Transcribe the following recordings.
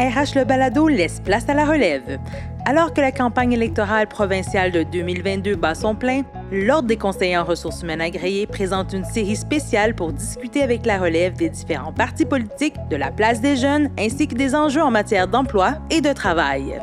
RH Le Balado laisse place à la relève. Alors que la campagne électorale provinciale de 2022 bat son plein, l'Ordre des conseillers en ressources humaines agréées présente une série spéciale pour discuter avec la relève des différents partis politiques, de la place des jeunes, ainsi que des enjeux en matière d'emploi et de travail.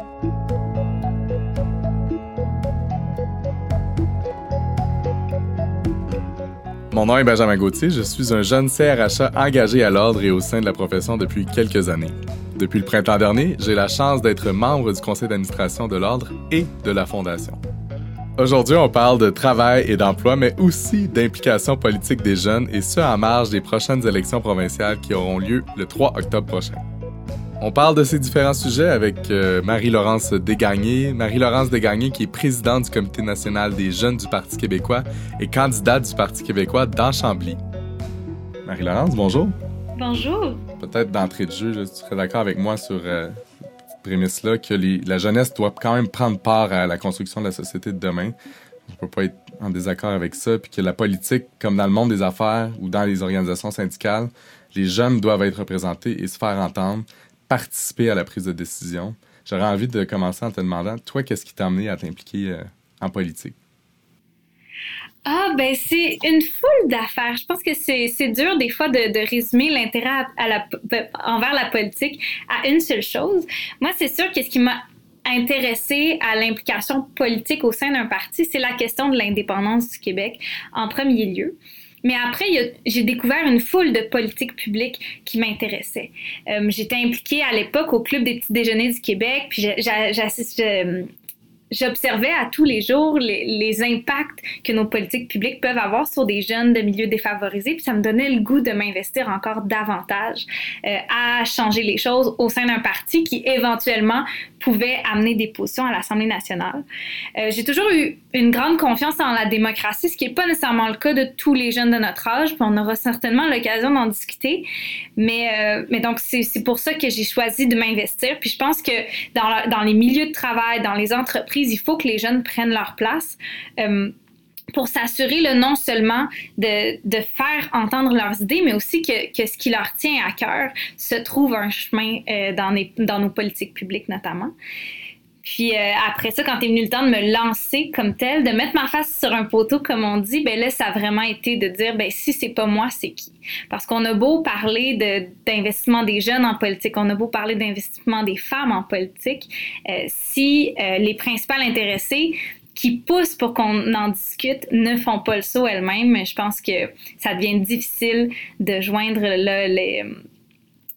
Mon nom est Benjamin Gauthier, je suis un jeune CRHA engagé à l'ordre et au sein de la profession depuis quelques années. Depuis le printemps dernier, j'ai la chance d'être membre du conseil d'administration de l'Ordre et de la Fondation. Aujourd'hui, on parle de travail et d'emploi, mais aussi d'implication politique des jeunes, et ce en marge des prochaines élections provinciales qui auront lieu le 3 octobre prochain. On parle de ces différents sujets avec euh, Marie-Laurence Desgagnés. Marie-Laurence Desgagnés, qui est présidente du Comité national des jeunes du Parti québécois et candidate du Parti québécois dans Chambly. Marie-Laurence, bonjour. Bonjour. Peut-être d'entrée de jeu, tu serais d'accord avec moi sur euh, cette prémisse-là, que la jeunesse doit quand même prendre part à la construction de la société de demain. On ne peut pas être en désaccord avec ça, puis que la politique, comme dans le monde des affaires ou dans les organisations syndicales, les jeunes doivent être représentés et se faire entendre, participer à la prise de décision. J'aurais envie de commencer en te demandant, toi, qu'est-ce qui t'a amené à t'impliquer euh, en politique? Ah, ben c'est une foule d'affaires. Je pense que c'est dur des fois de, de résumer l'intérêt à, la, envers la politique à une seule chose. Moi, c'est sûr que ce qui m'a intéressé à l'implication politique au sein d'un parti, c'est la question de l'indépendance du Québec en premier lieu. Mais après, j'ai découvert une foule de politiques publiques qui m'intéressaient. Euh, j'étais impliquée à l'époque au Club des petits déjeuners du Québec, puis j'assiste j'observais à tous les jours les, impacts que nos politiques publiques peuvent avoir sur des jeunes de milieux défavorisés, puis ça me donnait le goût de m'investir encore davantage euh, à changer les choses au sein d'un parti qui éventuellement pouvait amener des positions à l'Assemblée nationale. Euh, j'ai toujours eu une grande confiance en la démocratie, ce qui n'est pas nécessairement le cas de tous les jeunes de notre âge, puis on aura certainement l'occasion d'en discuter. Mais, euh, mais donc, c'est pour ça que j'ai choisi de m'investir. Puis je pense que dans, dans les milieux de travail, dans les entreprises, il faut que les jeunes prennent leur place. Euh, pour s'assurer non seulement de, faire entendre leurs idées, mais aussi que, ce qui leur tient à cœur se trouve un chemin euh, dans nos politiques publiques notamment. Puis euh, après ça, quand est venu le temps de me lancer comme tel, de mettre ma face sur un poteau, comme on dit, ben là, ça a vraiment été de dire, ben si c'est pas moi, c'est qui? Parce qu'on a beau parler d'investissement des jeunes en politique, on a beau parler d'investissement des femmes en politique, euh, si euh, les principales intéressées qui poussent pour qu'on en discute ne font pas le saut elles-mêmes, je pense que ça devient difficile de joindre là, les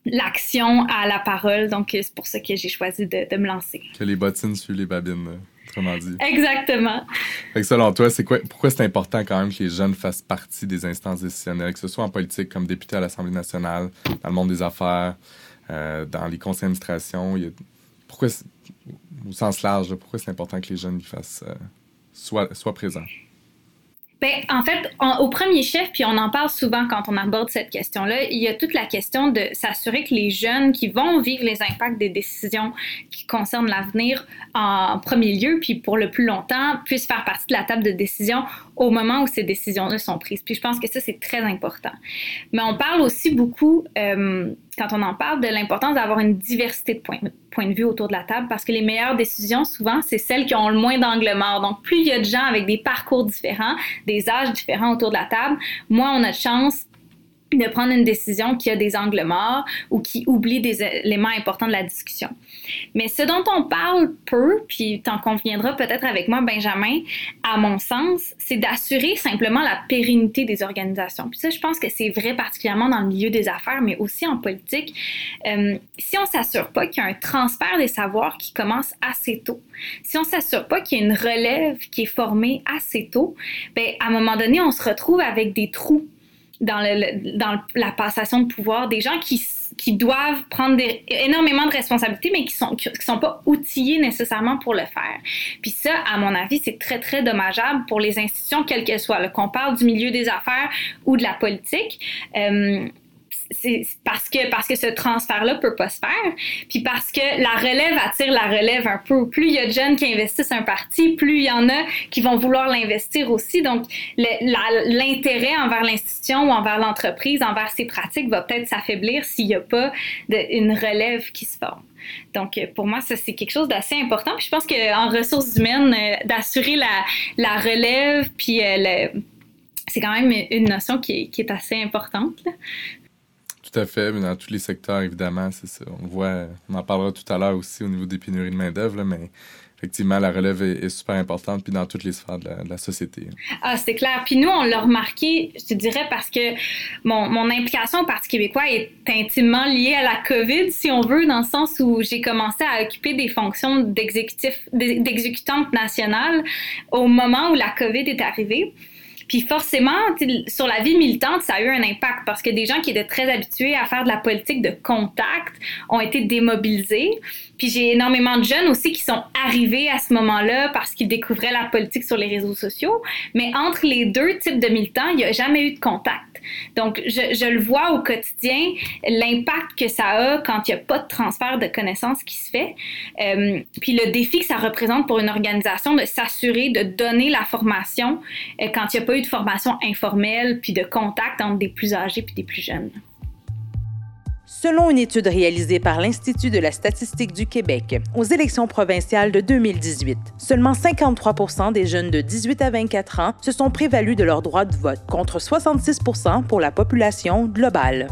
l'action à la parole. Donc, c'est pour ça que j'ai choisi de, me lancer. Que les bottines suivent les babines, autrement dit. Exactement. Fait que selon toi, c'est quoi, pourquoi c'est important quand même que les jeunes fassent partie des instances décisionnelles, que ce soit en politique comme député à l'Assemblée nationale, dans le monde des affaires, euh, dans les conseils d'administration? Pourquoi, au sens large, pourquoi c'est important que les jeunes y fassent, euh, soient, soient présents? Ben, en fait, au premier chef, puis on en parle souvent quand on aborde cette question-là, il y a toute la question de s'assurer que les jeunes qui vont vivre les impacts des décisions qui concernent l'avenir en premier lieu, puis pour le plus longtemps, puissent faire partie de la table de décision au moment où ces décisions-là sont prises. Puis je pense que ça, c'est très important. Mais on parle aussi beaucoup, euh, quand on en parle, de l'importance d'avoir une diversité de points, de vue autour de la table parce que les meilleures décisions, souvent, c'est celles qui ont le moins d'angle mort. Donc, plus il y a de gens avec des parcours différents, des âges différents autour de la table, moins on a de chance de prendre une décision qui a des angles morts ou qui oublie des éléments importants de la discussion. Mais ce dont on parle peu, puis t'en conviendras peut-être avec moi, Benjamin, à mon sens, c'est d'assurer simplement la pérennité des organisations. Puis ça, je pense que c'est vrai particulièrement dans le milieu des affaires, mais aussi en politique. Euh, si on s'assure pas qu'il y a un transfert des savoirs qui commence assez tôt, si on s'assure pas qu'il y a une relève qui est formée assez tôt, ben à un moment donné, on se retrouve avec des trous dans, le, dans la passation de pouvoir, des gens qui, qui doivent prendre des, énormément de responsabilités, mais qui sont, qui sont pas outillés nécessairement pour le faire. Puis ça, à mon avis, c'est très, très dommageable pour les institutions, quelles qu'elles soient, qu'on parle du milieu des affaires ou de la politique. Euh, c'est parce que parce que ce transfert-là peut pas se faire, puis parce que la relève attire la relève un peu. Plus il y a de jeunes qui investissent un parti, plus il y en a qui vont vouloir l'investir aussi. Donc l'intérêt envers l'institution ou envers l'entreprise, envers ses pratiques, va peut-être s'affaiblir s'il n'y a pas une relève qui se forme. Donc, pour moi, ça, c'est quelque chose d'assez important. Puis je pense qu'en ressources humaines, euh, d'assurer la, la, relève, puis euh, c'est quand même une notion qui est, qui est assez importante. Là. Tout à fait, mais dans tous les secteurs, évidemment, c'est ça. On voit, on en parlera tout à l'heure aussi au niveau des pénuries de main-d'œuvre, mais effectivement, la relève est, super importante, puis dans toutes les sphères de la, société. Ah, c'est clair. Puis nous, on l'a remarqué, je te dirais, parce que mon, mon, implication au Parti québécois est intimement liée à la COVID, si on veut, dans le sens où j'ai commencé à occuper des fonctions d'exécutif, d'exécutante nationale au moment où la COVID est arrivée. Puis forcément, sur la vie militante, ça a eu un impact parce que des gens qui étaient très habitués à faire de la politique de contact ont été démobilisés. Puis j'ai énormément de jeunes aussi qui sont arrivés à ce moment-là parce qu'ils découvraient la politique sur les réseaux sociaux. Mais entre les deux types de militants, il n'y a jamais eu de contact. Donc, je, le vois au quotidien, l'impact que ça a quand il n'y a pas de transfert de connaissances qui se fait. Euh, puis le défi que ça représente pour une organisation de s'assurer de donner la formation euh, quand il n'y a pas eu de formation informelle puis de contact entre des plus âgés puis des plus jeunes. Selon une étude réalisée par l'Institut de la statistique du Québec, aux élections provinciales de 2018, seulement 53% des jeunes de 18 à 24 ans se sont prévalus de leur droit de vote, contre 66% pour la population globale.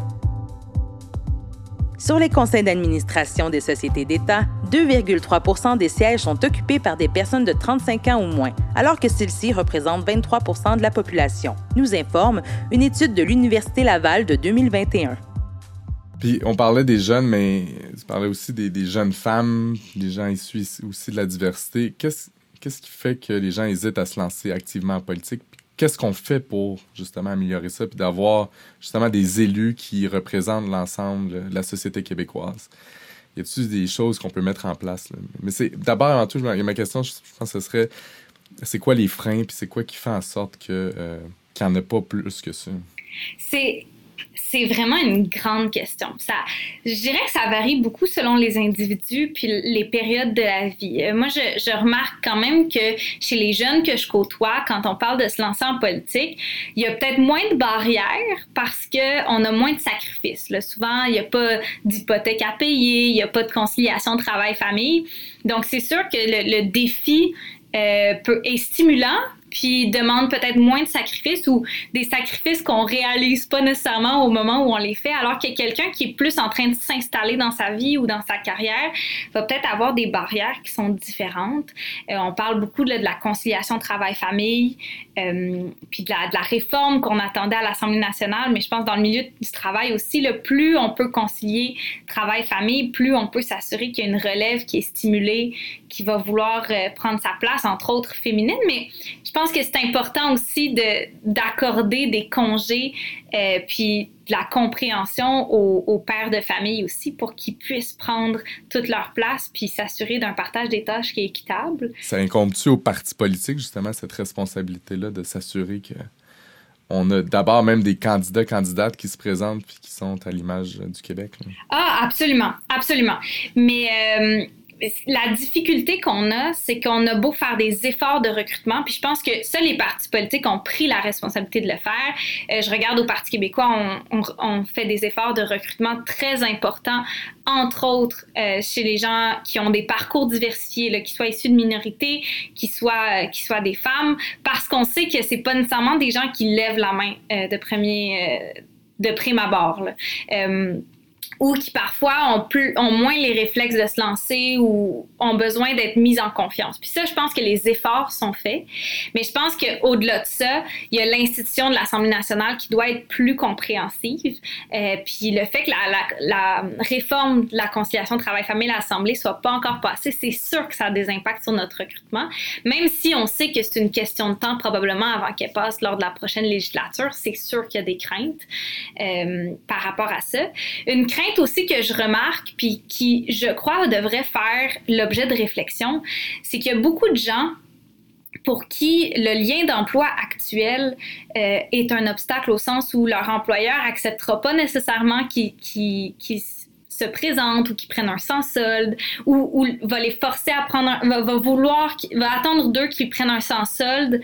Sur les conseils d'administration des sociétés d'État, 2,3% des sièges sont occupés par des personnes de 35 ans ou moins, alors que celles-ci représentent 23% de la population, nous informe une étude de l'Université Laval de 2021. Puis on parlait des jeunes, mais tu parlais aussi des, jeunes femmes, des gens issus aussi de la diversité. Qu'est-ce qu'est-ce qui fait que les gens hésitent à se lancer activement en politique? Qu'est-ce qu'on fait pour justement améliorer ça, puis d'avoir justement des élus qui représentent l'ensemble de la société québécoise? Y a-t-il des choses qu'on peut mettre en place? Mais c'est d'abord avant tout, ma question, je pense que ce serait c'est quoi les freins, puis c'est quoi qui fait en sorte que euh, qu'il n'y en a pas plus que ça? C'est c'est vraiment une grande question. Ça, je dirais que ça varie beaucoup selon les individus puis les périodes de la vie. Euh, moi, je, remarque quand même que chez les jeunes que je côtoie, quand on parle de se lancer en politique, il y a peut-être moins de barrières parce qu'on a moins de sacrifices. Souvent, il n'y a pas d'hypothèque à payer, il n'y a pas de conciliation travail-famille. Donc, c'est sûr que le, le défi euh, peut, est stimulant, puis demande peut-être moins de sacrifices ou des sacrifices qu'on réalise pas nécessairement au moment où on les fait, alors que quelqu'un qui est plus en train de s'installer dans sa vie ou dans sa carrière va peut-être avoir des barrières qui sont différentes. Euh, on parle beaucoup de, la conciliation travail-famille, euh, puis de la, réforme qu'on attendait à l'Assemblée nationale, mais je pense dans le milieu du travail aussi, le plus on peut concilier travail-famille, plus on peut s'assurer qu'il y a une relève qui est stimulée, qui va vouloir euh, prendre sa place, entre autres féminine, mais je pense que c'est important aussi d'accorder des congés euh, puis de la compréhension aux, pères de famille aussi pour qu'ils puissent prendre toute leur place puis s'assurer d'un partage des tâches qui est équitable. Ça incombe-tu aux partis politiques justement cette responsabilité-là de s'assurer que on a d'abord même des candidats, candidates qui se présentent puis qui sont à l'image du Québec. Ah, absolument, absolument. Mais euh, la difficulté qu'on a, c'est qu'on a beau faire des efforts de recrutement, puis je pense que seuls les partis politiques ont pris la responsabilité de le faire. Euh, je regarde au Parti québécois, on, fait des efforts de recrutement très importants, entre autres euh, chez les gens qui ont des parcours diversifiés, qui soient issus de minorités, qui soient, euh, soient des femmes, parce qu'on sait que c'est pas nécessairement des gens qui lèvent la main de premier, de prime abord. Ou qui parfois ont, plus, ont moins les réflexes de se lancer ou ont besoin d'être mis en confiance. Puis ça, je pense que les efforts sont faits, mais je pense qu'au-delà de ça, il y a l'institution de l'Assemblée nationale qui doit être plus compréhensive. Euh, puis le fait que la, réforme de la conciliation travail-famille à l'Assemblée soit pas encore passée, c'est sûr que ça a des impacts sur notre recrutement, même si on sait que c'est une question de temps probablement avant qu'elle passe lors de la prochaine législature, c'est sûr qu'il y a des craintes euh, par rapport à ça. Une crainte aussi que je remarque, puis qui, je crois, devrait faire l'objet de réflexion, c'est qu'il y a beaucoup de gens pour qui le lien d'emploi actuel euh, est un obstacle au sens où leur employeur acceptera pas nécessairement qu'ils se présentent ou qu'ils prennent un sans solde ou, va les forcer à prendre un, va vouloir va attendre d'eux qu'ils prennent un sans solde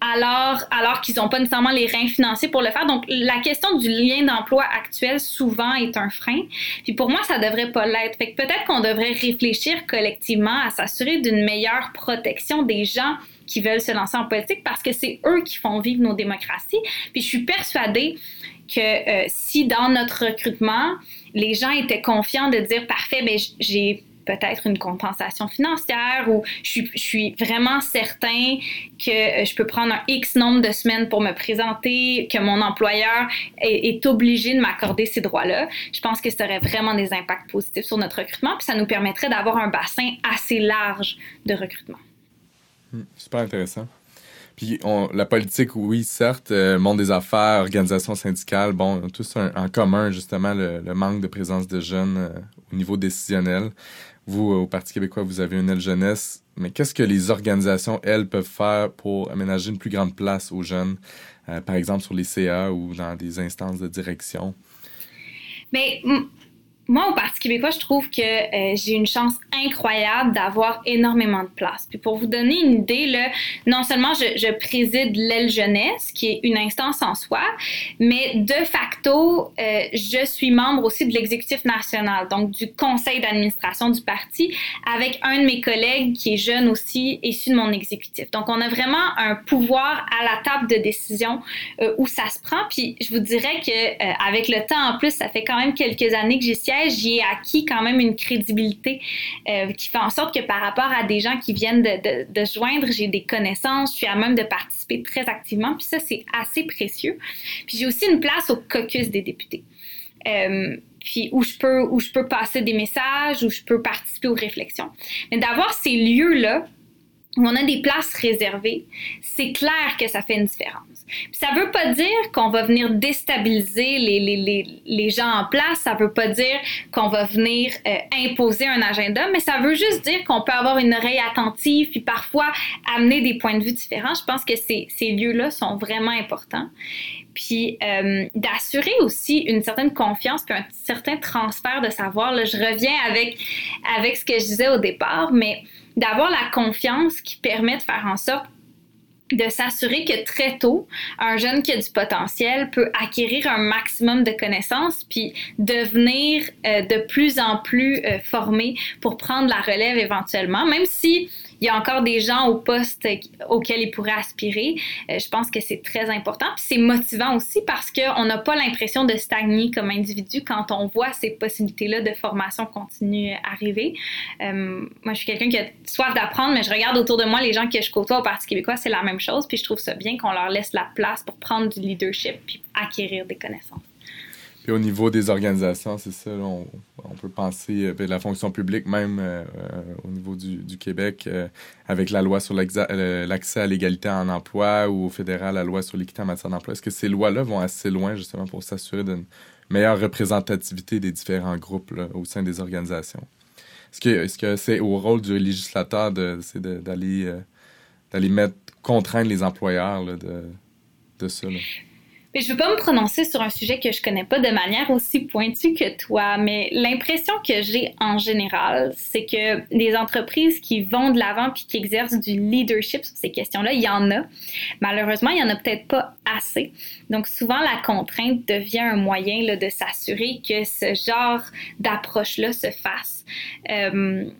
alors, alors qu'ils n'ont pas nécessairement les reins financiers pour le faire. Donc, la question du lien d'emploi actuel, souvent, est un frein. Puis pour moi, ça devrait pas l'être. Fait que peut-être qu'on devrait réfléchir collectivement à s'assurer d'une meilleure protection des gens qui veulent se lancer en politique parce que c'est eux qui font vivre nos démocraties. Puis je suis persuadée que euh, si dans notre recrutement, les gens étaient confiants de dire parfait, ben j'ai peut-être une compensation financière ou je suis, vraiment certain que euh, je peux prendre un X nombre de semaines pour me présenter, que mon employeur est, obligé de m'accorder ces droits-là. Je pense que ça aurait vraiment des impacts positifs sur notre recrutement, puis ça nous permettrait d'avoir un bassin assez large de recrutement. Hmm, super intéressant. Puis la politique, oui, certes, euh, monde des affaires, organisation syndicale, bon, tous en commun justement le, manque de présence de jeunes euh, au niveau décisionnel. Vous, au Parti québécois, vous avez une aile jeunesse, mais qu'est-ce que les organisations, elles, peuvent faire pour aménager une plus grande place aux jeunes, euh, par exemple sur les CA ou dans des instances de direction? Mais moi, au Parti québécois, je trouve que euh, j'ai une chance incroyable d'avoir énormément de place. Puis pour vous donner une idée, là, non seulement je, préside l'aile jeunesse, qui est une instance en soi, mais de facto, euh, je suis membre aussi de l'exécutif national, donc du conseil d'administration du parti, avec un de mes collègues qui est jeune aussi, issu de mon exécutif. Donc on a vraiment un pouvoir à la table de décision euh, où ça se prend. Puis je vous dirais que avec le temps en plus, ça fait quand même quelques années que j'y suis j'y ai acquis quand même une crédibilité euh, qui fait en sorte que par rapport à des gens qui viennent de, de, joindre, j'ai des connaissances, je suis à même de participer très activement, puis ça, c'est assez précieux. Puis j'ai aussi une place au caucus des députés. Euh, puis où je peux où je peux passer des messages, où je peux participer aux réflexions. Mais d'avoir ces lieux-là on a des places réservées, c'est clair que ça fait une différence. Ça ne veut pas dire qu'on va venir déstabiliser les, gens en place, ça ne veut pas dire qu'on va venir euh, imposer un agenda, mais ça veut juste dire qu'on peut avoir une oreille attentive, puis parfois amener des points de vue différents. Je pense que ces, ces lieux-là sont vraiment importants. Puis euh, d'assurer aussi une certaine confiance, puis un certain transfert de savoir. Là, je reviens avec, avec ce que je disais au départ, mais d'avoir la confiance qui permet de faire en sorte de s'assurer que très tôt, un jeune qui a du potentiel peut acquérir un maximum de connaissances puis devenir euh, de plus en plus euh, formé pour prendre la relève éventuellement, même si il y a encore des gens au poste auquel ils pourraient aspirer. Euh, je pense que c'est très important. Puis c'est motivant aussi parce qu'on n'a pas l'impression de stagner comme individu quand on voit ces possibilités-là de formation continue arriver. Euh, moi, je suis quelqu'un qui a soif d'apprendre, mais je regarde autour de moi les gens que je côtoie au Parti québécois, c'est la même chose. Puis je trouve ça bien qu'on leur laisse la place pour prendre du leadership puis acquérir des connaissances au niveau des organisations, c'est ça, on, peut penser euh, ben, la fonction publique même euh, euh, au niveau du, Québec, avec la loi sur l'accès à l'égalité en emploi ou au fédéral la loi sur l'équité en matière d'emploi. Est-ce que ces lois-là vont assez loin justement pour s'assurer d'une meilleure représentativité des différents groupes au sein des organisations? Est-ce que c'est au rôle du législateur d'aller mettre contraindre les employeurs de ça? Je ne veux pas me prononcer sur un sujet que je connais pas de manière aussi pointue que toi, mais l'impression que j'ai en général, c'est que des entreprises qui vont de l'avant puis qui exercent du leadership sur ces questions-là, il y en a. Malheureusement, il y en a peut-être pas assez. Donc souvent, la contrainte devient un moyen là, de s'assurer que ce genre d'approche-là se fasse. Euh,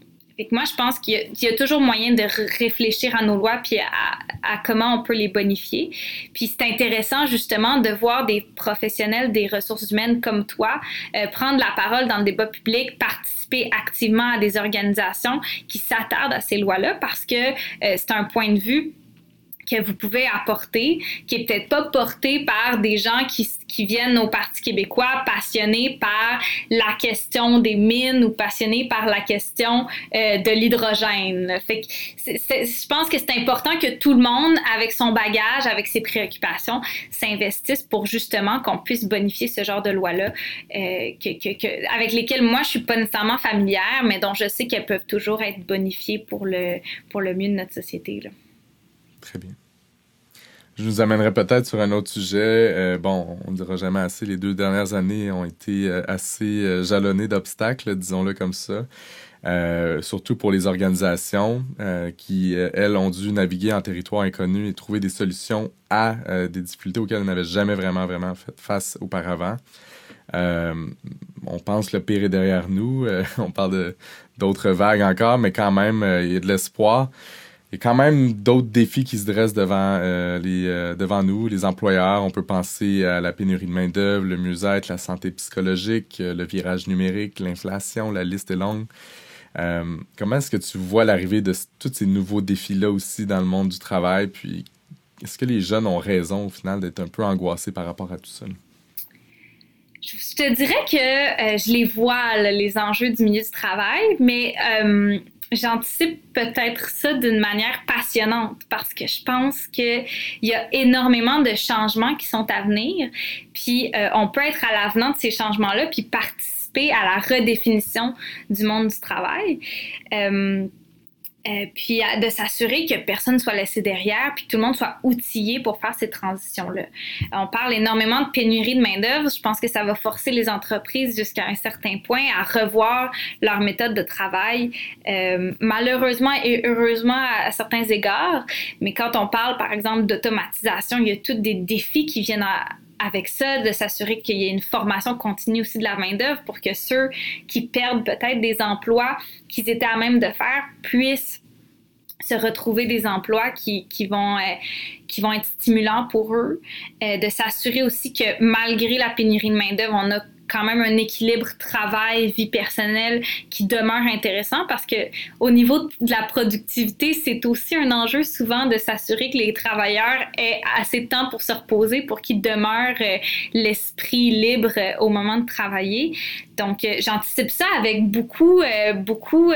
moi, je pense qu'il y, a toujours moyen de réfléchir à nos lois puis à, comment on peut les bonifier. Puis c'est intéressant justement de voir des professionnels des ressources humaines comme toi euh, prendre la parole dans le débat public, participer activement à des organisations qui s'attardent à ces lois-là parce que euh, c'est un point de vue que vous pouvez apporter, qui est peut-être pas porté par des gens qui, viennent au Parti québécois passionnés par la question des mines ou passionnés par la question euh, de l'hydrogène. Je pense que c'est important que tout le monde, avec son bagage, avec ses préoccupations, s'investisse pour justement qu'on puisse bonifier ce genre de lois-là, euh, avec lesquelles moi je suis pas nécessairement familière, mais dont je sais qu'elles peuvent toujours être bonifiées pour le, pour le mieux de notre société. Très bien. Je nous amènerai peut-être sur un autre sujet. Euh, bon, on ne dira jamais assez. Les deux dernières années ont été euh, assez euh, jalonnées d'obstacles, disons-le comme ça. surtout pour les organisations qui, elles, ont dû naviguer en territoire inconnu et trouver des solutions à des difficultés auxquelles elles n'avaient jamais vraiment, vraiment fait face auparavant. on pense que le pire est derrière nous. on parle d'autres vagues encore, mais quand même, il y a de l'espoir. Il y a quand même d'autres défis qui se dressent devant, euh, les, euh, devant nous, les employeurs. On peut penser à la pénurie de main-d'œuvre, le mieux-être, la santé psychologique, euh, le virage numérique, l'inflation, la liste est longue. comment est-ce que tu vois l'arrivée de tous ces nouveaux défis-là aussi dans le monde du travail? Puis, est-ce que les jeunes ont raison au final d'être un peu angoissés par rapport à tout ça? Je te dirais que je les vois, les enjeux du milieu du travail, mais j'anticipe peut-être ça d'une manière passionnante parce que je pense qu'il y a énormément de changements qui sont à venir. Puis euh, on peut être à l'avenant de ces changements-là puis participer à la redéfinition du monde du travail. Euh, euh, puis de s'assurer que personne ne soit laissé derrière, puis que tout le monde soit outillé pour faire ces transitions-là. On parle énormément de pénurie de main-d'œuvre. Je pense que ça va forcer les entreprises jusqu'à un certain point à revoir leur méthode de travail, euh, malheureusement et heureusement à, certains égards. Mais quand on parle, par exemple, d'automatisation, il y a tous des défis qui viennent avec ça, de s'assurer qu'il y ait une formation continue aussi de la main-d'œuvre pour que ceux qui perdent peut-être des emplois qu'ils étaient à même de faire puissent se retrouver des emplois qui, euh, vont être stimulants pour eux, euh, de s'assurer aussi que malgré la pénurie de main-d'œuvre, on a quand même un équilibre travail-vie personnelle qui demeure intéressant parce que au niveau de la productivité, c'est aussi un enjeu souvent de s'assurer que les travailleurs aient assez de temps pour se reposer pour qu'ils demeurent euh, l'esprit libre au moment de travailler. Donc, j'anticipe ça avec beaucoup, beaucoup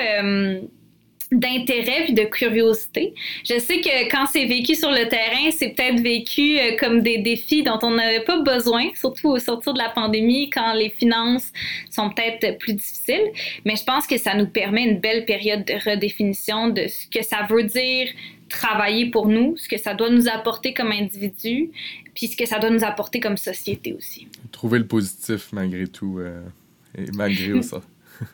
d'intérêt puis de curiosité. Je sais que quand c'est vécu sur le terrain, c'est peut-être vécu euh, comme des défis dont on n'avait pas besoin, surtout au sortir de la pandémie, quand les finances sont peut-être plus difficiles. Mais je pense que ça nous permet une belle période de redéfinition de ce que ça veut dire travailler pour nous, ce que ça doit nous apporter comme individu, puis ce que ça doit nous apporter comme société aussi. Trouver le positif malgré tout, euh, et malgré ça.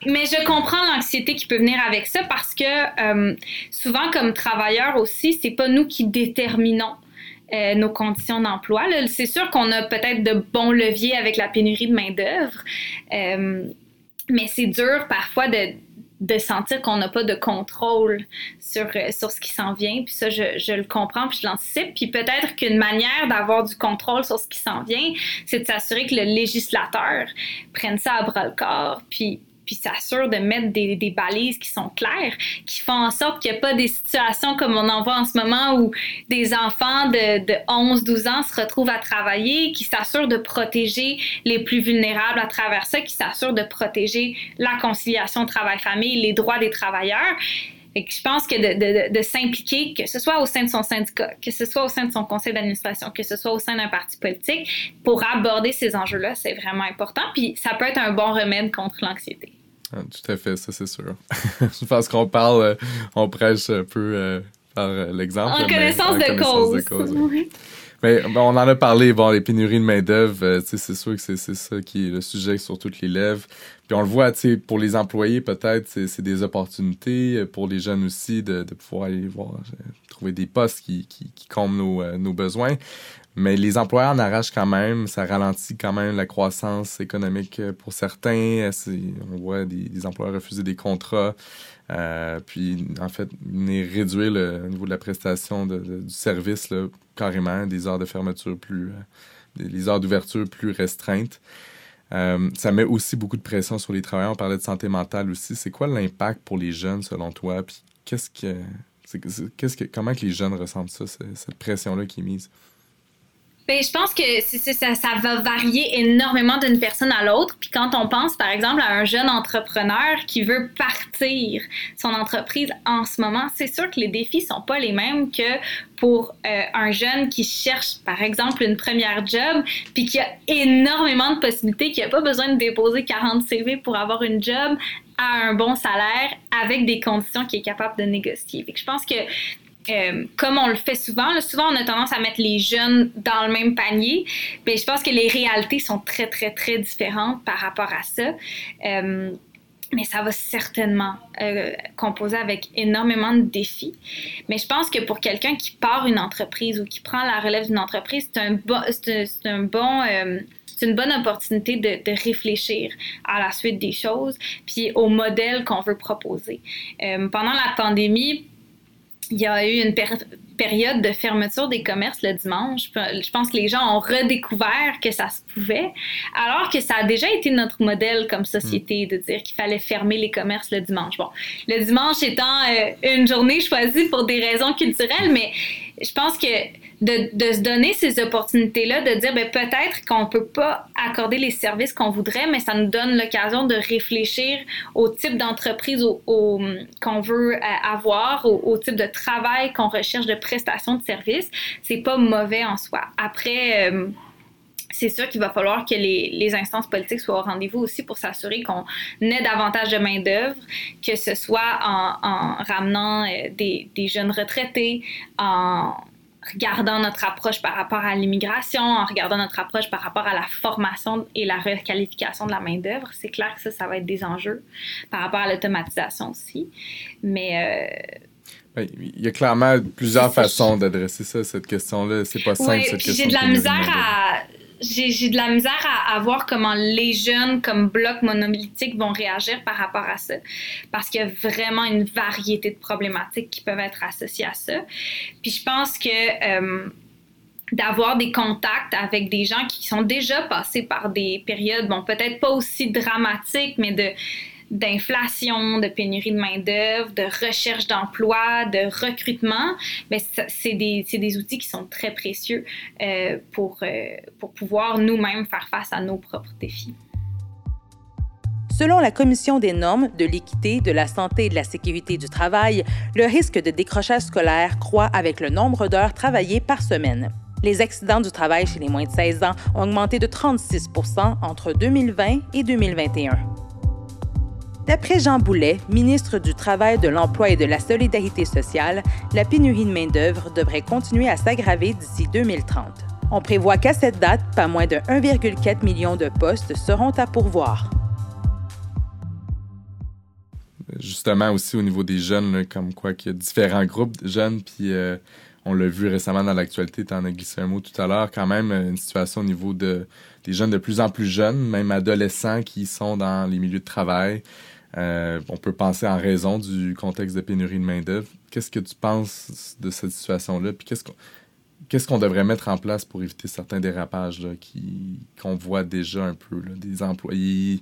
Mais je comprends l'anxiété qui peut venir avec ça parce que euh, souvent, comme travailleurs aussi, c'est pas nous qui déterminons. Euh, nos conditions d'emploi. C'est sûr qu'on a peut-être de bons leviers avec la pénurie de main-d'œuvre, euh, mais c'est dur parfois de, sentir qu'on n'a pas de contrôle sur, sur ce qui s'en vient. Puis ça, je, je, le comprends, puis je l'anticipe. Puis peut-être qu'une manière d'avoir du contrôle sur ce qui s'en vient, c'est de s'assurer que le législateur prenne ça à bras le corps, puis puis s'assure de mettre des, balises qui sont claires, qui font en sorte qu'il n'y a pas des situations comme on en voit en ce moment où des enfants de, de 11-12 ans se retrouvent à travailler, qui s'assurent de protéger les plus vulnérables à travers ça, qui s'assurent de protéger la conciliation travail-famille, les droits des travailleurs. Et je pense que de s'impliquer, que ce soit au sein de son syndicat, que ce soit au sein de son conseil d'administration, que ce soit au sein d'un parti politique, pour aborder ces enjeux-là, c'est vraiment important. Puis ça peut être un bon remède contre l'anxiété. Ah, tout à fait, ça c'est sûr. je pense qu'on parle, euh, on prêche un peu euh, par euh, l'exemple. En, connaissance, de cause. Mais on en a parlé, bon, les pénuries de main-d'œuvre, c'est sûr que c'est ça qui est le sujet sur toutes les lèvres. Puis on le voit, pour les employés, peut-être, c'est des opportunités. Pour les jeunes aussi, de, de pouvoir aller voir, trouver des postes qui, qui, qui comblent nos, nos besoins. Mais les employeurs en arrachent quand même, ça ralentit quand même la croissance économique pour certains. On voit des, employeurs refuser des contrats, euh, puis en fait, réduire le niveau de la prestation du service carrément, des heures de fermeture plus, euh, les heures d'ouverture plus restreintes. Euh, ça met aussi beaucoup de pression sur les travailleurs. On parlait de santé mentale aussi. C'est quoi l'impact pour les jeunes selon toi? Puis qu'est-ce que, qu'est-ce que, comment que les jeunes ressentent ça, cette pression-là qui est mise? Bien, je pense que ça, va varier énormément d'une personne à l'autre. Puis quand on pense, par exemple, à un jeune entrepreneur qui veut partir son entreprise en ce moment, c'est sûr que les défis sont pas les mêmes que pour euh, un jeune qui cherche, par exemple, une première job, puis qui a énormément de possibilités, qui n'a pas besoin de déposer 40 CV pour avoir une job à un bon salaire avec des conditions qu'il est capable de négocier. Fait que je pense que euh, comme on le fait souvent, souvent on a tendance à mettre les jeunes dans le même panier, mais je pense que les réalités sont très, très, très différentes par rapport à ça. Euh, mais ça va certainement euh, composer avec énormément de défis. Mais je pense que pour quelqu'un qui part une entreprise ou qui prend la relève d'une entreprise, c'est un, un bon c'est une bonne opportunité de, réfléchir à la suite des choses, puis au modèle qu'on veut proposer. pendant la pandémie, il y a eu une période de fermeture des commerces le dimanche. Je pense que les gens ont redécouvert que ça se pouvait, alors que ça a déjà été notre modèle comme société de dire qu'il fallait fermer les commerces le dimanche. Bon, le dimanche étant euh, une journée choisie pour des raisons culturelles, mais je pense que de, de, se donner ces opportunités-là, de dire ben, peut-être qu'on ne peut pas accorder les services qu'on voudrait, mais ça nous donne l'occasion de réfléchir au type d'entreprise au, qu'on veut euh, avoir, au, type de travail qu'on recherche de prestation de services. C'est pas mauvais en soi. Après, euh, c'est sûr qu'il va falloir que les, les, instances politiques soient au rendez-vous aussi pour s'assurer qu'on ait davantage de main-d'œuvre, que ce soit en, en ramenant euh, des, des, jeunes retraités, en regardant notre approche par rapport à l'immigration, en regardant notre approche par rapport à la formation et la requalification de la main-d'œuvre. C'est clair que ça, ça va être des enjeux par rapport à l'automatisation aussi. Mais. Euh, ben, il y a clairement plusieurs façons d'adresser ça, cette question-là. C'est pas simple, cette question. J'ai de la misère à j'ai de la misère à, voir comment les jeunes, comme bloc monolithique, vont réagir par rapport à ça. Parce qu'il y a vraiment une variété de problématiques qui peuvent être associées à ça. Puis je pense que euh, d'avoir des contacts avec des gens qui sont déjà passés par des périodes, bon, peut-être pas aussi dramatiques, mais de d'inflation, de pénurie de main-d'œuvre, de recherche d'emploi, de recrutement, mais c'est des, outils qui sont très précieux euh, euh, pour pouvoir nous-mêmes faire face à nos propres défis. Selon la Commission des normes de l'équité, de la santé et de la sécurité du travail, le risque de décrochage scolaire croît avec le nombre d'heures travaillées par semaine. Les accidents du travail chez les moins de 16 ans ont augmenté de 36% entre 2020 et 2021. D'après Jean Boulet, ministre du Travail, de l'Emploi et de la Solidarité sociale, la pénurie de main-d'œuvre devrait continuer à s'aggraver d'ici 2030. On prévoit qu'à cette date, pas moins de 1,4 million de postes seront à pourvoir. Justement, aussi au niveau des jeunes, comme quoi qu'il y a différents groupes de jeunes, puis euh, on l'a vu récemment dans l'actualité, tu en as glissé un mot tout à l'heure, quand même une situation au niveau de, des jeunes de plus en plus jeunes, même adolescents qui sont dans les milieux de travail, euh, on peut penser en raison du contexte de pénurie de main-d'œuvre. Qu'est-ce que tu penses de cette situation-là? Puis qu'est-ce qu'on devrait mettre en place pour éviter certains dérapages qu'on voit déjà un peu, des employés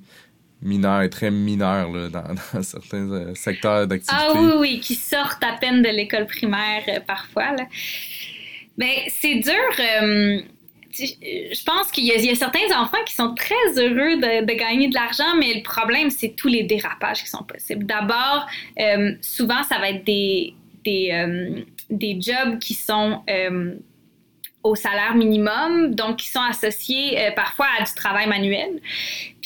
mineurs très mineurs dans, certains euh, secteurs d'activité? Ah oui, oui, qui sortent à peine de l'école primaire euh, parfois. Mais ben, c'est dur je pense qu'il y, a certains enfants qui sont très heureux de, gagner de l'argent, mais le problème, c'est tous les dérapages qui sont possibles. D'abord, euh, souvent, ça va être des, des, euh, jobs qui sont euh, au salaire minimum, donc qui sont associés parfois à du travail manuel.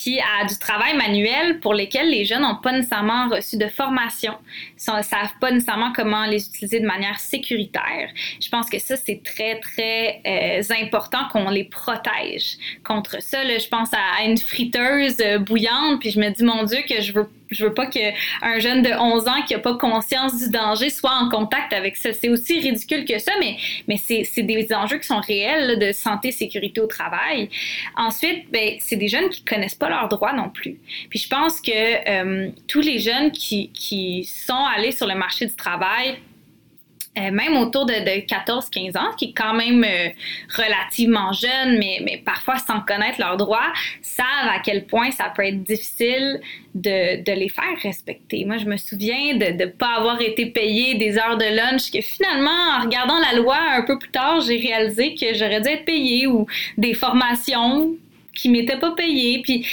Puis à du travail manuel pour lesquels les jeunes n'ont pas nécessairement reçu de formation, ne savent pas nécessairement comment les utiliser de manière sécuritaire. Je pense que ça, c'est très, très euh, important qu'on les protège contre ça. Je pense à une friteuse euh, bouillante, puis je me dis, mon Dieu, que je veux je veux pas qu'un jeune de 11 ans qui a pas conscience du danger soit en contact avec ça. C'est aussi ridicule que ça, mais, mais c'est des enjeux qui sont réels de santé, sécurité au travail. Ensuite, ben, c'est des jeunes qui connaissent pas leurs droits non plus. Puis je pense que euh, tous les jeunes qui, qui sont allés sur le marché du travail euh, même autour de, 14-15 ans, qui est quand même euh, relativement jeune, mais, mais parfois sans connaître leurs droits, savent à quel point ça peut être difficile de, de les faire respecter. Moi, je me souviens de ne pas avoir été payé des heures de lunch, que finalement, en regardant la loi un peu plus tard, j'ai réalisé que j'aurais dû être payé ou des formations qui m'étaient pas payées. Puis,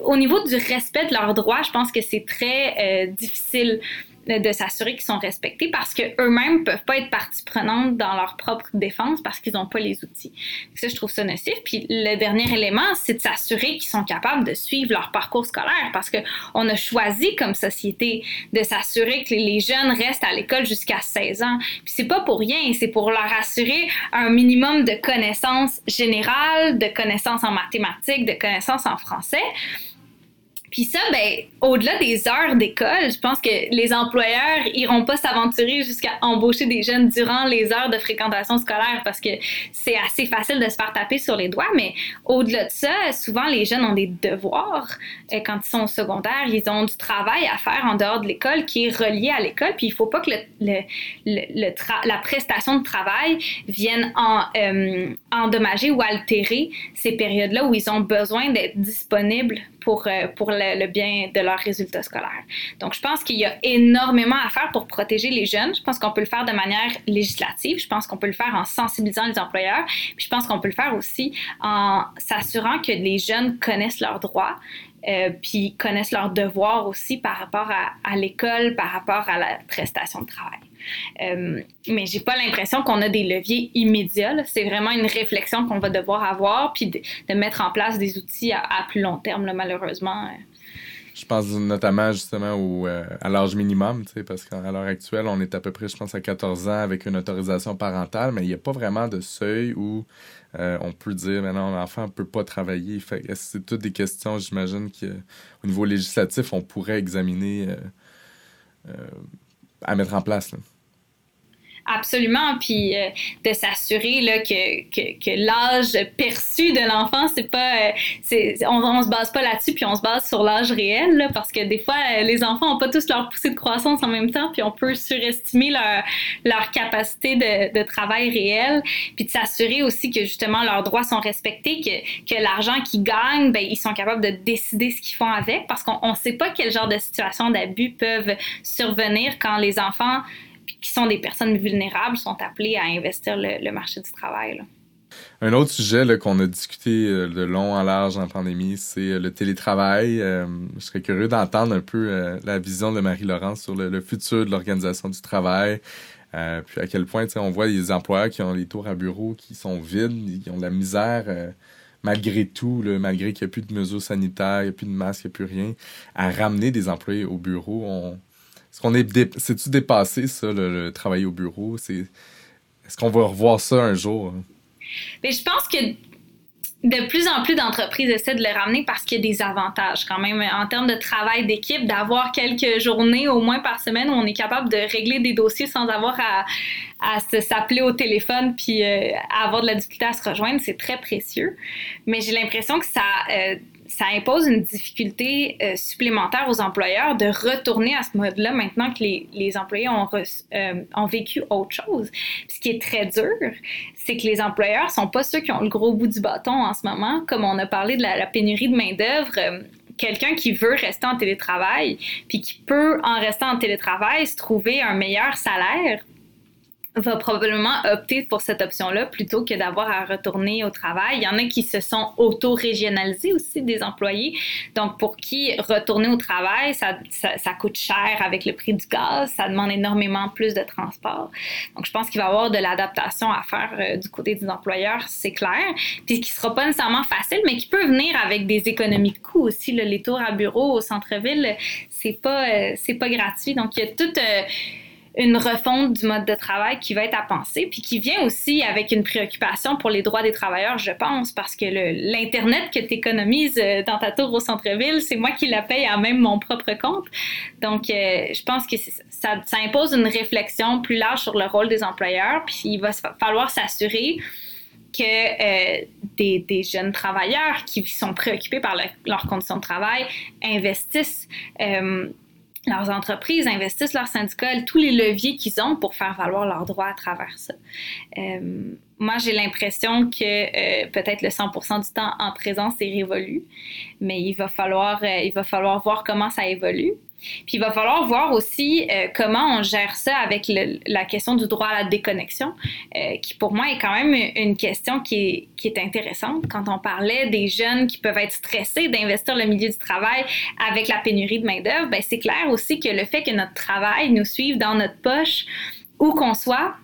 au niveau du respect de leurs droits, je pense que c'est très euh, difficile de s'assurer qu'ils sont respectés parce qu'eux-mêmes peuvent pas être partie prenante dans leur propre défense parce qu'ils n'ont pas les outils. Ça, je trouve ça nocif. Puis le dernier élément, c'est de s'assurer qu'ils sont capables de suivre leur parcours scolaire parce qu'on a choisi comme société de s'assurer que les jeunes restent à l'école jusqu'à 16 ans. Puis c'est pas pour rien, c'est pour leur assurer un minimum de connaissances générales, de connaissances en mathématiques, de connaissances en français puis ça, ben, au-delà des heures d'école, je pense que les employeurs iront pas s'aventurer jusqu'à embaucher des jeunes durant les heures de fréquentation scolaire parce que c'est assez facile de se faire taper sur les doigts. Mais au-delà de ça, souvent les jeunes ont des devoirs euh, quand ils sont au secondaire. Ils ont du travail à faire en dehors de l'école qui est relié à l'école. Puis il faut pas que le, le, la prestation de travail vienne en, euh, endommager ou altérer ces périodes-là où ils ont besoin d'être disponibles pour, euh, le, bien de leurs résultats scolaires. Donc, je pense qu'il y a énormément à faire pour protéger les jeunes. Je pense qu'on peut le faire de manière législative. Je pense qu'on peut le faire en sensibilisant les employeurs. Puis je pense qu'on peut le faire aussi en s'assurant que les jeunes connaissent leurs droits, euh, puis connaissent leurs devoirs aussi par rapport à l'école, par rapport à la prestation de travail. Euh, mais j'ai pas l'impression qu'on a des leviers immédiats. C'est vraiment une réflexion qu'on va devoir avoir, puis de, mettre en place des outils à, plus long terme, malheureusement. Je pense notamment justement au, euh, à l'âge minimum, parce qu'à l'heure actuelle, on est à peu près, je pense, à 14 ans avec une autorisation parentale, mais il n'y a pas vraiment de seuil où euh, on peut dire, maintenant, l'enfant ne peut pas travailler. c'est toutes des questions, j'imagine, qu'au niveau législatif, on pourrait examiner à mettre en place. Absolument, puis euh, de s'assurer que, que, l'âge perçu de l'enfant, c'est pas, euh, on, on se base pas là-dessus, puis on se base sur l'âge réel, là, parce que des fois, euh, les enfants ont pas tous leur poussée de croissance en même temps, puis on peut surestimer leur, leur capacité de, travail réel, puis de s'assurer aussi que justement leurs droits sont respectés, que, que l'argent qu'ils gagnent, ben, ils sont capables de décider ce qu'ils font avec, parce qu'on ne sait pas quel genre de situation d'abus peuvent survenir quand les enfants qui sont des personnes vulnérables sont appelées à investir le, marché du travail. Un autre sujet qu'on a discuté euh, de long en large en pandémie, c'est euh, le télétravail. Euh, je serais curieux d'entendre un peu la vision de Marie-Laurence sur le, futur de l'organisation du travail. puis à quel point on voit des employeurs qui ont les tours à bureau qui sont vides, qui ont de la misère malgré tout, malgré qu'il n'y a plus de mesures sanitaires, il n'y a plus de masques, il n'y a plus rien, à ramener des employés au bureau. On, est-ce qu'on est, c'est-tu dépassé, ça, le, travail au bureau? C'est, est-ce qu'on va revoir ça un jour? Mais je pense que de plus en plus d'entreprises essaient de le ramener parce qu'il y a des avantages quand même en termes de travail d'équipe, d'avoir quelques journées au moins par semaine où on est capable de régler des dossiers sans avoir à, à s'appeler au téléphone puis euh, avoir de la difficulté à se rejoindre, c'est très précieux. Mais j'ai l'impression que ça euh, ça impose une difficulté euh, supplémentaire aux employeurs de retourner à ce mode-là maintenant que les, les employés ont, euh, ont vécu autre chose. ce qui est très dur, c'est que les employeurs sont pas ceux qui ont le gros bout du bâton en ce moment. Comme on a parlé de la, pénurie de main-d'œuvre, euh, quelqu'un qui veut rester en télétravail, puis qui peut, en restant en télétravail, se trouver un meilleur salaire va probablement opter pour cette option-là plutôt que d'avoir à retourner au travail. Il y en a qui se sont auto-régionalisés aussi, des employés. Donc, pour qui retourner au travail, ça, ça, coûte cher avec le prix du gaz, ça demande énormément plus de transport. Donc, je pense qu'il va y avoir de l'adaptation à faire euh, du côté des employeurs, c'est clair. Puis, qui sera pas nécessairement facile, mais qui peut venir avec des économies de coûts aussi. les tours à bureau au centre-ville, c'est pas, euh, pas gratuit. Donc, il y a toute... Euh, une refonte du mode de travail qui va être à penser, puis qui vient aussi avec une préoccupation pour les droits des travailleurs, je pense, parce que l'Internet que tu économises euh, dans ta tour au centre-ville, c'est moi qui la paye à même mon propre compte. Donc, euh, je pense que ça, impose une réflexion plus large sur le rôle des employeurs, puis il va falloir s'assurer que euh, des, des, jeunes travailleurs qui sont préoccupés par leurs conditions de travail investissent leurs entreprises investissent leurs syndicats, tous les leviers qu'ils ont pour faire valoir leurs droits à travers ça. Euh, moi, j'ai l'impression que euh, peut-être le 100% du temps en présence est révolu, mais il va falloir, euh, il va falloir voir comment ça évolue. Puis il va falloir voir aussi euh, comment on gère ça avec la question du droit à la déconnexion, qui pour moi est quand même une question qui est, qui est intéressante. Quand on parlait des jeunes qui peuvent être stressés d'investir le milieu du travail avec la pénurie de main-d'œuvre, ben c'est clair aussi que le fait que notre travail nous suive dans notre poche, où qu'on soit,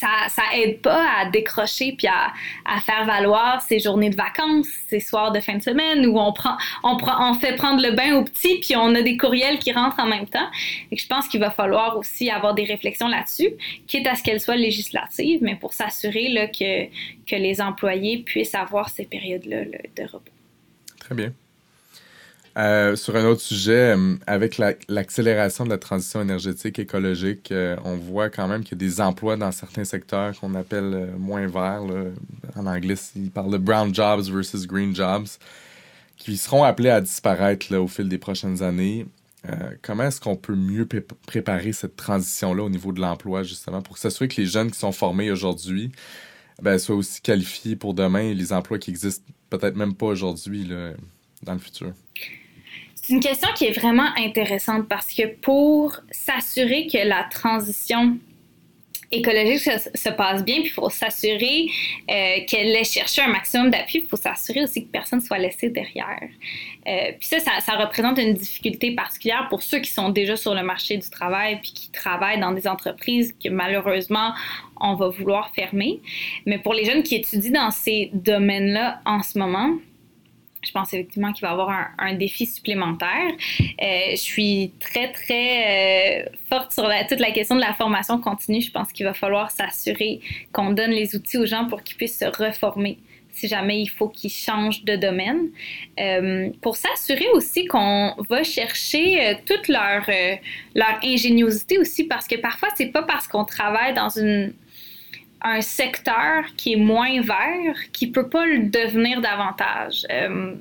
ça, ça aide pas à décrocher puis à, faire valoir ces journées de vacances, ces soirs de fin de semaine où on prend, on fait prendre le bain au petit puis on a des courriels qui rentrent en même temps. Et je pense qu'il va falloir aussi avoir des réflexions là-dessus, quitte à ce qu'elles soient législatives, mais pour s'assurer que, que les employés puissent avoir ces périodes-là de repos. Très bien. Euh, sur un autre sujet, euh, avec l'accélération de la transition énergétique écologique, euh, on voit quand même qu'il y a des emplois dans certains secteurs qu'on appelle moins verts. En anglais, ils parlent de brown jobs versus green jobs, qui seront appelés à disparaître au fil des prochaines années. comment est-ce qu'on peut mieux préparer cette transition-là au niveau de l'emploi, justement, pour s'assurer que les jeunes qui sont formés aujourd'hui ben, soient aussi qualifiés pour demain les emplois qui existent peut-être même pas aujourd'hui dans le futur? C'est une question qui est vraiment intéressante parce que pour s'assurer que la transition écologique se, passe bien, il faut s'assurer euh, qu'elle ait cherché un maximum d'appui, il faut s'assurer aussi que personne ne soit laissé derrière. Euh, puis ça, ça, représente une difficulté particulière pour ceux qui sont déjà sur le marché du travail, puis qui travaillent dans des entreprises que malheureusement on va vouloir fermer. Mais pour les jeunes qui étudient dans ces domaines-là en ce moment, je pense effectivement qu'il va y avoir un, défi supplémentaire. Euh, je suis très, très euh, forte sur toute la question de la formation continue. Je pense qu'il va falloir s'assurer qu'on donne les outils aux gens pour qu'ils puissent se reformer si jamais il faut qu'ils changent de domaine. Euh, pour s'assurer aussi qu'on va chercher toute leur, leur ingéniosité aussi, parce que parfois, c'est pas parce qu'on travaille dans une un secteur qui est moins vert qui peut pas le devenir davantage. Euh,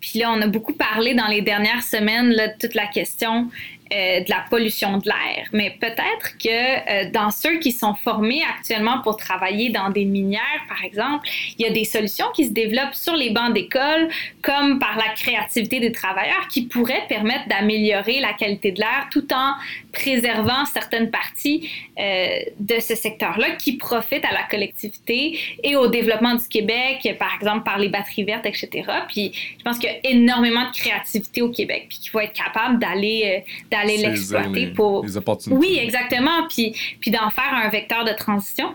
puis là, on a beaucoup parlé dans les dernières semaines de toute la question euh, de la pollution de l'air. Mais peut-être que euh, dans ceux qui sont formés actuellement pour travailler dans des minières, par exemple, il y a des solutions qui se développent sur les bancs d'école, comme par la créativité des travailleurs, qui pourraient permettre d'améliorer la qualité de l'air tout en préservant certaines parties euh, de ce secteur-là qui profitent à la collectivité et au développement du Québec, par exemple par les batteries vertes, etc. Puis je pense qu'il y a énormément de créativité au Québec, puis qu'il faut être capable d'aller aller l'exploiter pour. Oui, exactement. Puis, puis d'en faire un vecteur de transition.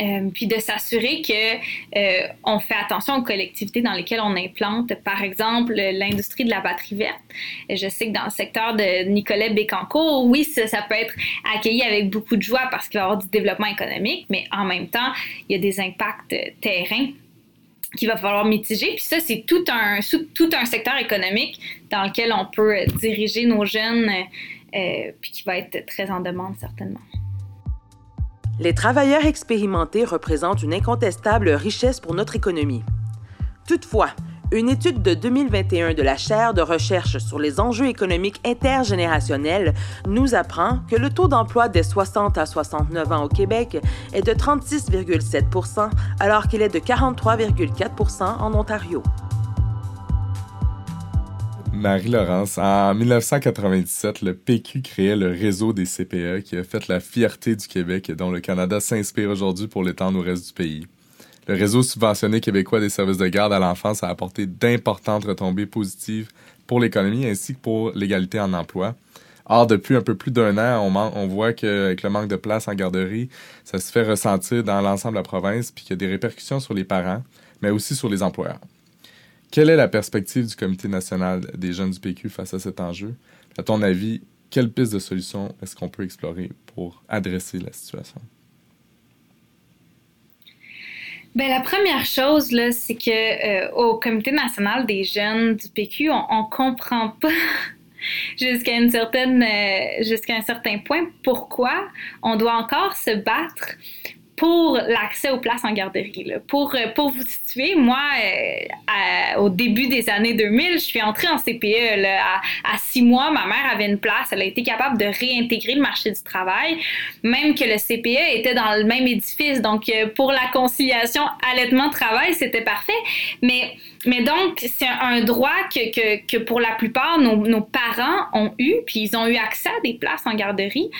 Euh, puis de s'assurer que euh, on fait attention aux collectivités dans lesquelles on implante, par exemple l'industrie de la batterie verte. Je sais que dans le secteur de Nicolet Bécancourt, oui, ça, ça, peut être accueilli avec beaucoup de joie parce qu'il va y avoir du développement économique, mais en même temps, il y a des impacts terrains qu'il va falloir mitiger. Puis ça, c'est tout un, tout un secteur économique dans lequel on peut diriger nos jeunes, euh, puis qui va être très en demande certainement. Les travailleurs expérimentés représentent une incontestable richesse pour notre économie. Toutefois, une étude de 2021 de la chaire de recherche sur les enjeux économiques intergénérationnels nous apprend que le taux d'emploi des 60 à 69 ans au Québec est de 36,7 alors qu'il est de 43,4% en Ontario. Marie-Laurence, en 1997, le PQ créait le réseau des CPE qui a fait la fierté du Québec et dont le Canada s'inspire aujourd'hui pour l'étendre au reste du pays. Le réseau subventionné québécois des services de garde à l'enfance a apporté d'importantes retombées positives pour l'économie ainsi que pour l'égalité en emploi. Or, depuis un peu plus d'un an, on, voit qu'avec le manque de place en garderie, ça se fait ressentir dans l'ensemble de la province, puis qu'il y a des répercussions sur les parents, mais aussi sur les employeurs. Quelle est la perspective du Comité national des jeunes du PQ face à cet enjeu? À ton avis, quelle piste de solution est-ce qu'on peut explorer pour adresser la situation? Ben, la première chose, là, c'est que euh, au Comité national des jeunes du PQ, on, on comprend pas jusqu'à une certaine euh, jusqu'à un certain point pourquoi on doit encore se battre pour l'accès aux places en garderie. Pour, euh, pour vous situer, moi, euh, au début des années 2000, je suis entrée en CPE. À, six mois, ma mère avait une place. Elle a été capable de réintégrer le marché du travail, même que le CPE était dans le même édifice. Donc, euh, pour la conciliation allaitement-travail, c'était parfait. Mais, mais donc, c'est un, droit que, que, que, pour la plupart, nos, parents ont eu, puis ils ont eu accès à des places en garderie.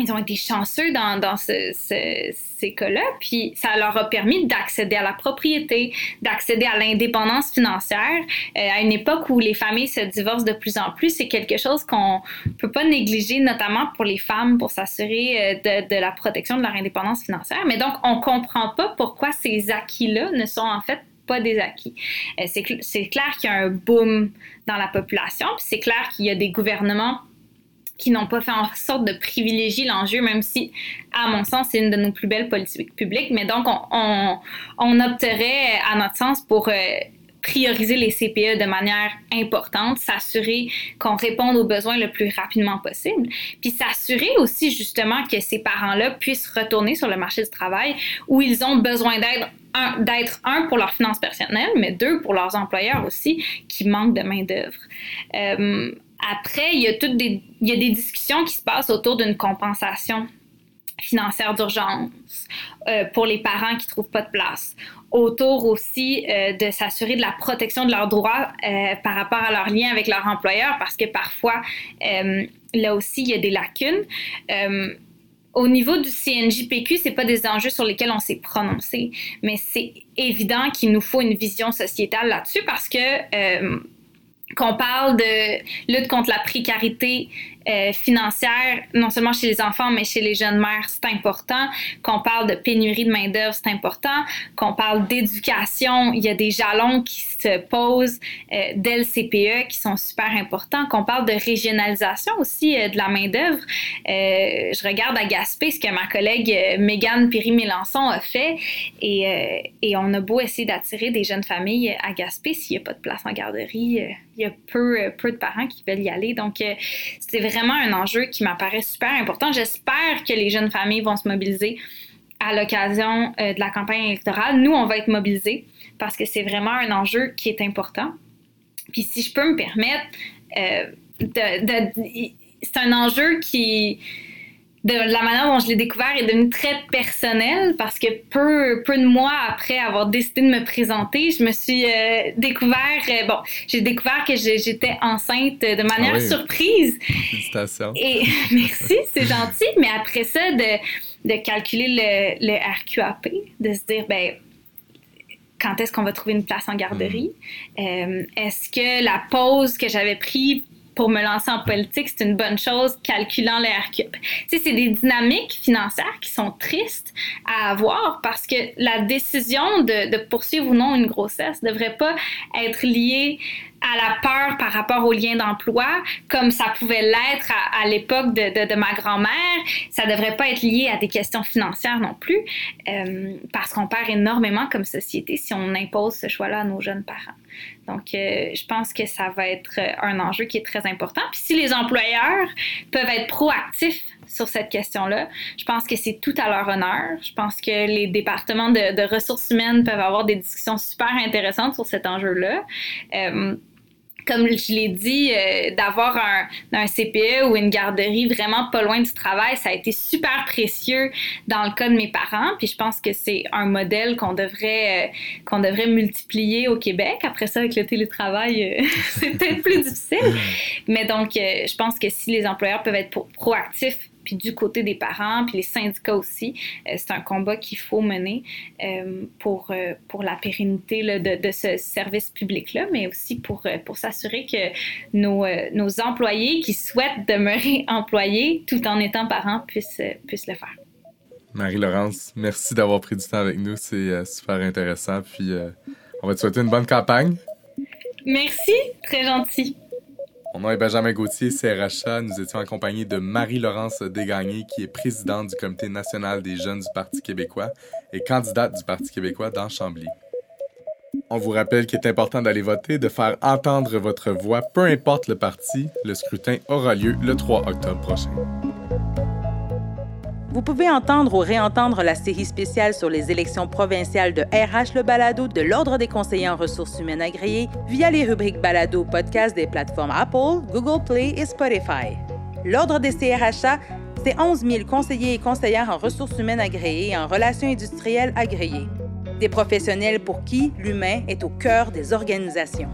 Ils ont été chanceux dans, dans ce, ce, ces cas-là, puis ça leur a permis d'accéder à la propriété, d'accéder à l'indépendance financière. Euh, à une époque où les familles se divorcent de plus en plus, c'est quelque chose qu'on peut pas négliger, notamment pour les femmes, pour s'assurer euh, de, la protection de leur indépendance financière. Mais donc, on comprend pas pourquoi ces acquis-là ne sont en fait pas des acquis. Euh, c'est clair qu'il y a un boom dans la population, puis c'est clair qu'il y a des gouvernements qui n'ont pas fait en sorte de privilégier l'enjeu, même si, à mon sens, c'est une de nos plus belles politiques publiques. Mais donc, on, on, opterait, à notre sens, pour euh, prioriser les CPE de manière importante, s'assurer qu'on réponde aux besoins le plus rapidement possible, puis s'assurer aussi justement que ces parents-là puissent retourner sur le marché du travail où ils ont besoin d'être un pour leurs finances personnelles, mais deux pour leurs employeurs aussi qui manquent de main d'œuvre. Euh, après, il y a toutes des, il y a des discussions qui se passent autour d'une compensation financière d'urgence euh, pour les parents qui trouvent pas de place. Autour aussi euh, de s'assurer de la protection de leurs droits euh, par rapport à leur lien avec leur employeur, parce que parfois, là aussi, il y a des lacunes. Au niveau du CNJPQ, c'est pas des enjeux sur lesquels on s'est prononcé, mais c'est évident qu'il nous faut une vision sociétale là-dessus parce que qu'on parle de lutte contre la précarité euh, financière, non seulement chez les enfants, mais chez les jeunes mères, c'est important. Qu'on parle de pénurie de main-d'œuvre, c'est important. Qu'on parle d'éducation, il y a des jalons qui se posent euh, dès le CPE qui sont super importants. Qu'on parle de régionalisation aussi euh, de la main-d'œuvre. Euh, je regarde à Gaspé ce que ma collègue Mégane Péry-Mélençon a fait et, et, on a beau essayer d'attirer des jeunes familles à Gaspé s'il n'y a pas de place en garderie. il y a peu, peu de parents qui veulent y aller. Donc, c'est vraiment un enjeu qui m'apparaît super important. J'espère que les jeunes familles vont se mobiliser à l'occasion euh, de la campagne électorale. Nous, on va être mobilisés parce que c'est vraiment un enjeu qui est important. Puis si je peux me permettre, euh, de, de, c'est un enjeu qui de la manière dont je l'ai découvert est devenu très personnel parce que peu, peu de mois après avoir décidé de me présenter, je me suis euh, découvert, euh, bon, j'ai découvert que j'étais enceinte de manière ah oui. surprise. Félicitations. Et merci, c'est gentil, mais après ça, de, de calculer le, le RQAP, de se dire, ben, quand est-ce qu'on va trouver une place en garderie? Mmh. Euh, est-ce que la pause que j'avais prise pour me lancer en politique, c'est une bonne chose, calculant le sais, c'est des dynamiques financières qui sont tristes à avoir parce que la décision de, poursuivre ou non une grossesse ne devrait pas être liée à la peur par rapport au lien d'emploi, comme ça pouvait l'être à, l'époque de, ma grand-mère. Ça devrait pas être lié à des questions financières non plus, euh, parce qu'on perd énormément comme société si on impose ce choix-là à nos jeunes parents. Donc, euh, je pense que ça va être un enjeu qui est très important. Puis si les employeurs peuvent être proactifs sur cette question-là. Je pense que c'est tout à leur honneur. Je pense que les départements de, de, ressources humaines peuvent avoir des discussions super intéressantes sur cet enjeu-là. Euh, comme je l'ai dit, euh, d'avoir un, un, CPE ou une garderie vraiment pas loin du travail, ça a été super précieux dans le cas de mes parents. Puis je pense que c'est un modèle qu'on devrait, euh, qu'on devrait multiplier au Québec. Après ça, avec le télétravail, euh, c'est peut-être plus difficile. Mais donc, je pense que si les employeurs peuvent être proactifs puis du côté des parents, puis les syndicats aussi. Euh, c'est un combat qu'il faut mener euh, pour, euh, pour la pérennité de, de, ce service public-là, mais aussi pour, pour s'assurer que nos, nos employés qui souhaitent demeurer employés tout en étant parents puissent, puissent le faire. Marie-Laurence, merci d'avoir pris du temps avec nous. C'est super intéressant. Puis on va te souhaiter une bonne campagne. Merci, très gentil. Mon nom est Benjamin Gauthier, CRHA. Nous étions accompagnés de Marie-Laurence Desgagnés, qui est présidente du Comité national des jeunes du Parti québécois et candidate du Parti québécois dans Chambly. On vous rappelle qu'il est important d'aller voter, de faire entendre votre voix, peu importe le parti. Le scrutin aura lieu le 3 octobre prochain. Vous pouvez entendre ou réentendre la série spéciale sur les élections provinciales de RH Le Balado de l'Ordre des conseillers en ressources humaines agréées via les rubriques Balado podcast des plateformes Apple, Google Play et Spotify. L'Ordre des CRHA, c'est 11 000 conseillers et conseillères en ressources humaines agréées et en relations industrielles agréées. Des professionnels pour qui l'humain est au cœur des organisations.